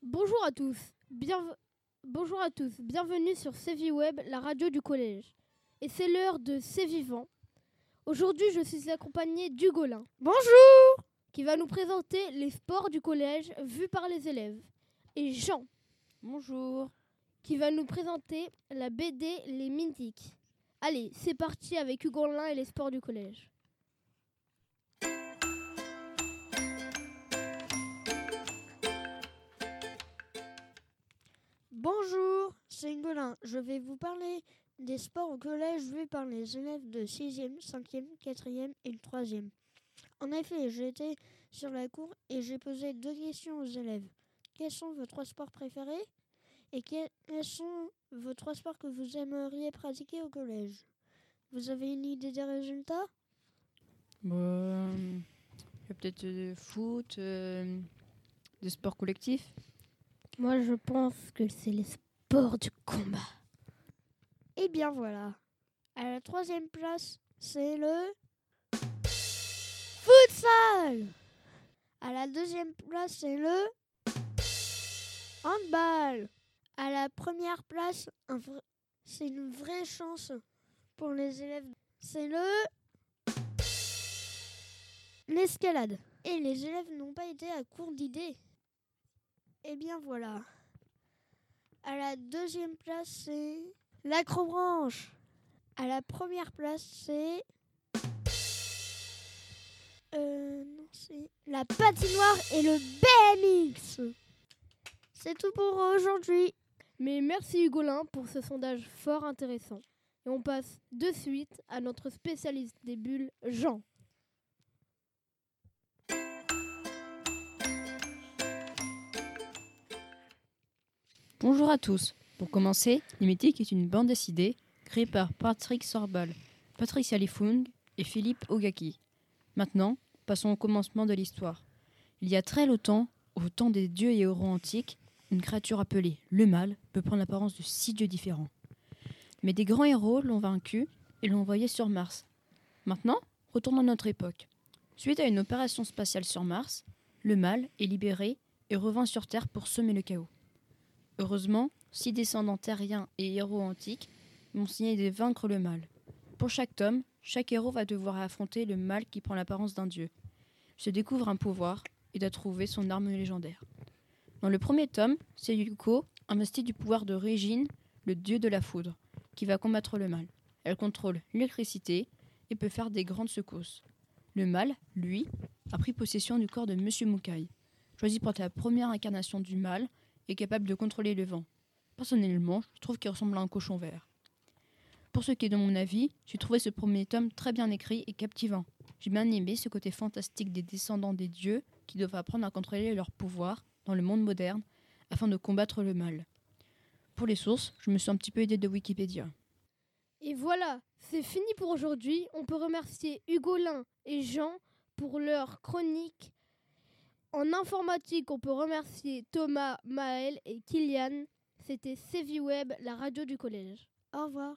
Bonjour à tous. Bien... Bonjour à tous. Bienvenue sur Sévi Web, la radio du collège. Et c'est l'heure de C'est vivant. Aujourd'hui, je suis accompagnée d'Hugolin. Bonjour Qui va nous présenter les sports du collège vus par les élèves. Et Jean. Bonjour Qui va nous présenter la BD Les Mythiques. Allez, c'est parti avec Hugolin et les sports du collège. Je vais vous parler des sports au collège vus par les élèves de 6e, 5e, 4e et 3e. En effet, j'ai été sur la cour et j'ai posé deux questions aux élèves. Quels sont vos trois sports préférés et quels sont vos trois sports que vous aimeriez pratiquer au collège? Vous avez une idée des résultats? Bah, il y a peut-être euh, foot, euh, des sports collectifs. Moi, je pense que c'est les sports du combat. Eh bien voilà. À la troisième place, c'est le futsal. À la deuxième place, c'est le handball. À la première place, c'est une vraie chance pour les élèves. C'est le l'escalade. Et les élèves n'ont pas été à court d'idées. Eh bien voilà. À la deuxième place, c'est l'acrobranche. À la première place, c'est. Euh, non, c'est la patinoire et le BMX. C'est tout pour aujourd'hui. Mais merci Hugolin pour ce sondage fort intéressant. Et on passe de suite à notre spécialiste des bulles, Jean. Bonjour à tous. Pour commencer, Les Mythiques est une bande dessinée créée par Patrick Sorbal, Patricia Lifung et Philippe Ogaki. Maintenant, passons au commencement de l'histoire. Il y a très longtemps, au temps des dieux et héros antiques, une créature appelée le mal peut prendre l'apparence de six dieux différents. Mais des grands héros l'ont vaincu et l'ont envoyé sur Mars. Maintenant, retournons à notre époque. Suite à une opération spatiale sur Mars, le mal est libéré et revint sur Terre pour semer le chaos. Heureusement, six descendants terriens et héros antiques m'ont signé de vaincre le mal. Pour chaque tome, chaque héros va devoir affronter le mal qui prend l'apparence d'un dieu. Se découvre un pouvoir et doit trouver son arme légendaire. Dans le premier tome, c'est Yuko, investi du pouvoir de Régine, le dieu de la foudre, qui va combattre le mal. Elle contrôle l'électricité et peut faire des grandes secousses. Le mal, lui, a pris possession du corps de Monsieur Mukai. Choisi pour être la première incarnation du mal, est capable de contrôler le vent. Personnellement, je trouve qu'il ressemble à un cochon vert. Pour ce qui est de mon avis, j'ai trouvé ce premier tome très bien écrit et captivant. J'ai bien aimé ce côté fantastique des descendants des dieux qui doivent apprendre à contrôler leur pouvoir dans le monde moderne afin de combattre le mal. Pour les sources, je me suis un petit peu aidé de Wikipédia. Et voilà, c'est fini pour aujourd'hui. On peut remercier Hugolin et Jean pour leur chronique. En informatique, on peut remercier Thomas, Maël et Kylian. C'était Web, la radio du collège. Au revoir.